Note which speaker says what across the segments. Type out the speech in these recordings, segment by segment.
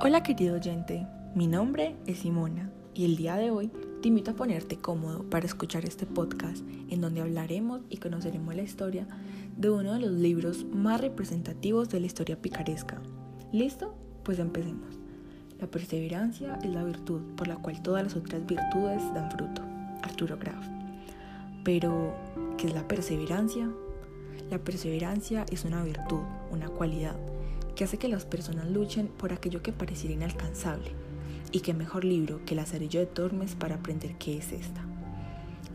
Speaker 1: Hola querido oyente, mi nombre es Simona y el día de hoy te invito a ponerte cómodo para escuchar este podcast en donde hablaremos y conoceremos la historia de uno de los libros más representativos de la historia picaresca. ¿Listo? Pues empecemos. La perseverancia es la virtud por la cual todas las otras virtudes dan fruto. Arturo Graf. Pero, ¿qué es la perseverancia? La perseverancia es una virtud, una cualidad que hace que las personas luchen por aquello que pareciera inalcanzable. Y qué mejor libro que El Azarillo de Tormes para aprender qué es esta.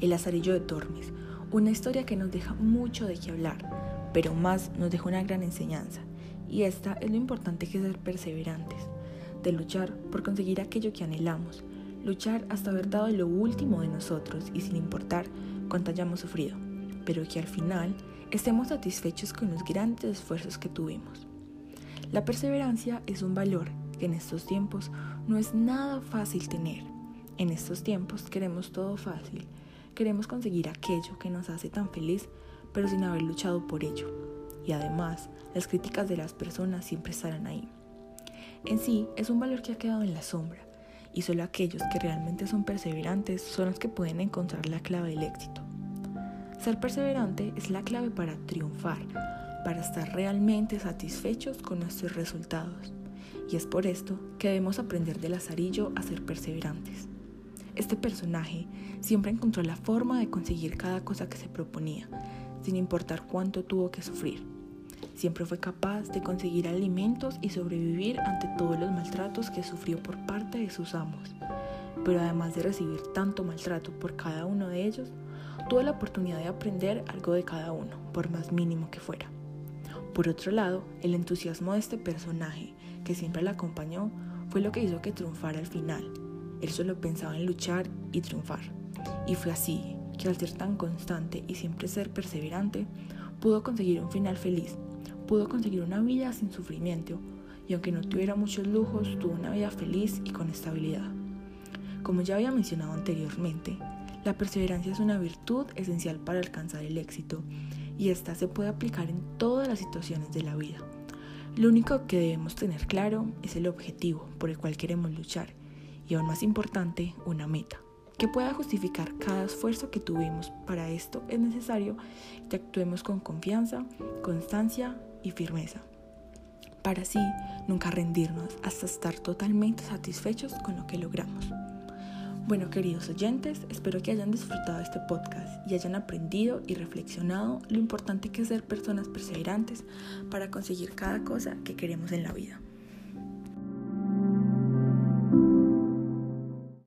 Speaker 1: El Azarillo de Tormes, una historia que nos deja mucho de qué hablar, pero más nos deja una gran enseñanza. Y esta es lo importante que ser perseverantes, de luchar por conseguir aquello que anhelamos, luchar hasta haber dado lo último de nosotros y sin importar cuánto hayamos sufrido, pero que al final estemos satisfechos con los grandes esfuerzos que tuvimos. La perseverancia es un valor que en estos tiempos no es nada fácil tener. En estos tiempos queremos todo fácil, queremos conseguir aquello que nos hace tan feliz, pero sin haber luchado por ello. Y además, las críticas de las personas siempre estarán ahí. En sí, es un valor que ha quedado en la sombra, y solo aquellos que realmente son perseverantes son los que pueden encontrar la clave del éxito. Ser perseverante es la clave para triunfar, para estar realmente satisfechos con nuestros resultados. Y es por esto que debemos aprender de Lazarillo a ser perseverantes. Este personaje siempre encontró la forma de conseguir cada cosa que se proponía, sin importar cuánto tuvo que sufrir. Siempre fue capaz de conseguir alimentos y sobrevivir ante todos los maltratos que sufrió por parte de sus amos. Pero además de recibir tanto maltrato por cada uno de ellos, tuvo la oportunidad de aprender algo de cada uno, por más mínimo que fuera. Por otro lado, el entusiasmo de este personaje, que siempre la acompañó, fue lo que hizo que triunfara al final. Él solo pensaba en luchar y triunfar. Y fue así que al ser tan constante y siempre ser perseverante, pudo conseguir un final feliz, pudo conseguir una vida sin sufrimiento, y aunque no tuviera muchos lujos, tuvo una vida feliz y con estabilidad. Como ya había mencionado anteriormente, la perseverancia es una virtud esencial para alcanzar el éxito y esta se puede aplicar en todas las situaciones de la vida. Lo único que debemos tener claro es el objetivo por el cual queremos luchar y aún más importante, una meta. Que pueda justificar cada esfuerzo que tuvimos. Para esto es necesario que actuemos con confianza, constancia y firmeza. Para así nunca rendirnos hasta estar totalmente satisfechos con lo que logramos. Bueno, queridos oyentes, espero que hayan disfrutado este podcast y hayan aprendido y reflexionado lo importante que es ser personas perseverantes para conseguir cada cosa que queremos en la vida.